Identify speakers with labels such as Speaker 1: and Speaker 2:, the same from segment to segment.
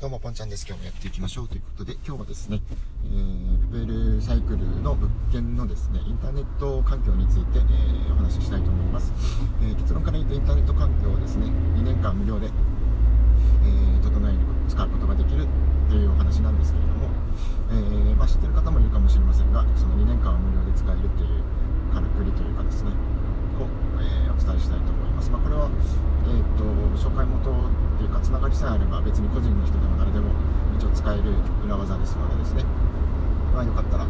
Speaker 1: どうも、ぽんちゃんです。今日もやっていきましょうということで、今日はですね、えー、プペルサイクルの物件のですね、インターネット環境について、えー、お話ししたいと思います。えー、結論から言うと、インターネット環境をですね、2年間無料で、えー、整える、使うことができるというお話なんですけれども、え、まあ、知ってる方もいるかもしれませんが、その2年間は無料で使えるというからくりというかですね、を、え、お伝えしたいと思います。まあ、これは、えーと、紹介元つながりさえあれば別に個人の人でも誰でも一応使える裏技ですのでですね、まあ、よかったら、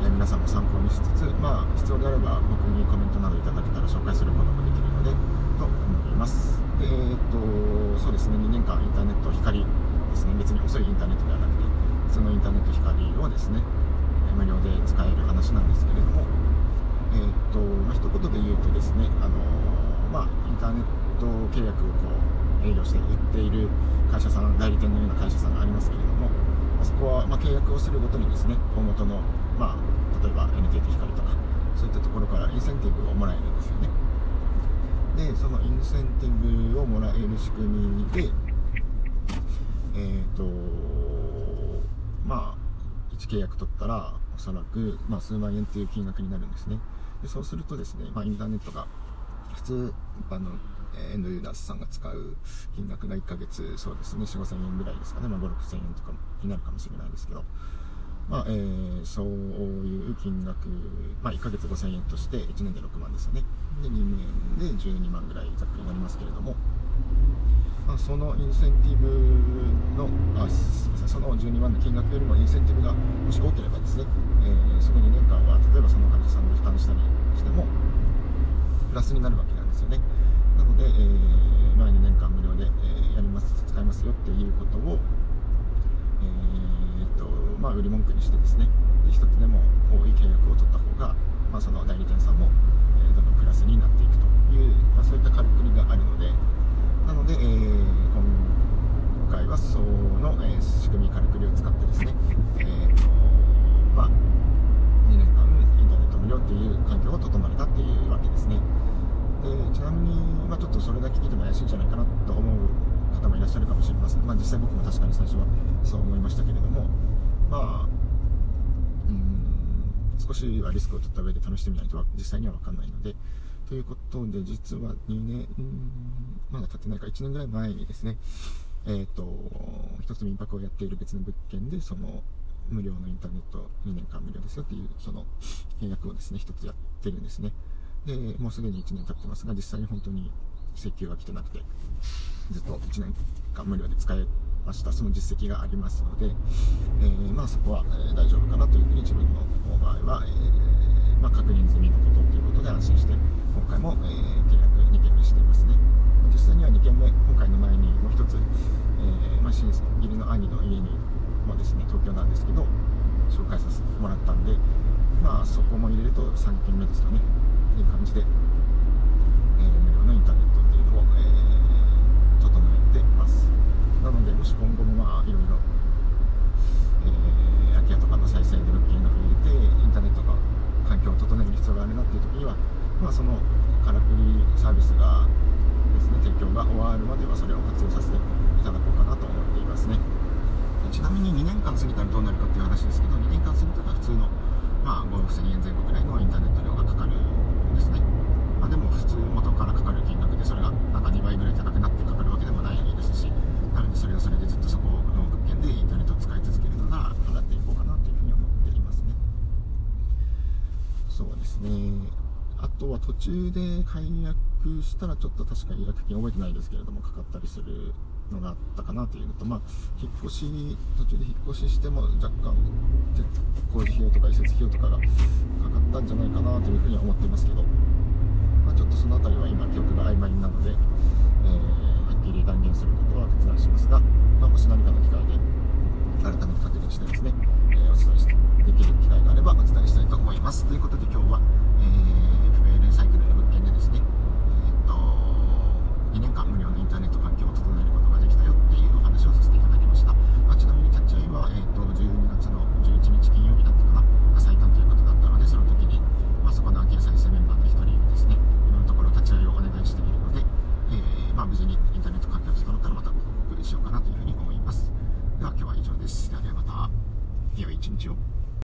Speaker 1: えー、皆さんも参考にしつつ、まあ、必要であれば僕にコメントなどいただけたら紹介することもできるのでと思います。でえっ、とそうですね2年間インターネット光ですね別に遅いインターネットではなくてそのインターネット光をですね無料で使える話なんですけれどもえーっ、とまあ、一言で言うとですねあのまあ、インターネット契約をこう営業して売っている会社さん代理店のような会社さんがありますけれどもまそこはま契約をするごとにですね大元の、まあ、例えば NTT 光とかそういったところからインセンティブをもらえるんですよね。でそのインセンティブをもらえる仕組みでえっ、ー、とまあ1契約取ったらおそらく、まあ、数万円という金額になるんですね。でそうするとですね、まあ、インターネットが普通一般のエンドユーザーさんが使う金額が1ヶ月、そうですね、4、5千円ぐらいですかね、まあ、5、6千円とかになるかもしれないですけど、まあ、えー、そういう金額、まあ、1ヶ月5千円として1年で6万ですよね。で、2年で12万ぐらいざっくりになりますけれども、まあ、そのインセンティブの、あ、すみません、その12万の金額よりもインセンティブがもし多ければですね、えー、その2年間は、例えばその会社さんで負担したりしても、プラスになるわけなんですよね。ので、えー、まあ、2年間無料で、え、やります、使いますよっていうことを、えー、っと、まあ、売り文句にしてですね、一つでも多い契約を取った方が、まあ、その代理店さんも、え、どんどんプラスになっていくという、まあ、そういったからくりがあるので、なので、えー、今回はその、え、仕組み、からくりを使ってですね、えーとまあ、2年間インターネット無料っていう環境を整えたっていうわけですね。でちなみに、まあ、ちょっとそれだけ聞いても怪しいんじゃないかなと思う方もいらっしゃるかもしれません、まあ、実際僕も確かに最初はそう思いましたけれどもまあうん少しはリスクを取った上で試してみないと実際には分かんないのでということで実は2年まだ経ってないか1年ぐらい前にですねえっ、ー、と一つ民泊をやっている別の物件でその無料のインターネット2年間無料ですよっていうその契約をですね一つやってるんですね。で、もうすでに1年経ってますが、実際に本当に請求は来てなくて、ずっと1年間無料で使えました。その実績がありますので、えー、まあそこは、え、大丈夫かなというふうに自分の場合は、えー、まあ、確認済みのことということで安心して、今回も、え契約2件目していますね。実際には2件目、今回の前にもう1つ、えーまあ、親義理の兄の家にもですね、東京なんですけど、紹介させてもらったんで、まあそこも入れると3件目ですかね。っていう感じで、えー、無料のインターネットっていうのを、えー、整えてます。なので、もし今後もまあ、いろいろ、えー、空き家とかの再生で物件が増えて、インターネットが環境を整える必要があるなっていう時には、まあ、そのからくりサービスがですね、提供が終わるまではそれを活用させていただこうかなと思っていますね。ちなみに2年間過ぎたらどうなるかっていう話ですけど、2年間過ぎたら普通の、まあ、5、6000円前後ぐらいのインターネット料がかかるですね、まあ、でも普通元からかかる金額でそれがなんか2倍ぐらい高くなってかかるわけでもないですしなのでそれはそれでずっとそこの物件でインターネットを使い続けるのなら払っていこうかなというふうに思っていますねそうですねあとは途中で解約したらちょっと確かに違約金覚えてないですけれどもかかったりするのがあったかなというのと、まあ、引っ越しに、途中で引っ越ししても若干、工事費用とか移設費用とかがかかったんじゃないかなというふうには思っていますけど、まあ、ちょっとその辺りは今、記憶が曖昧なので、えー、はっきり断言することは決断しますが、まあ、もし何かの機会で改めて確認してですね、えー、お伝えしてできる機会があればお伝えしたいと思います。ということで今日は、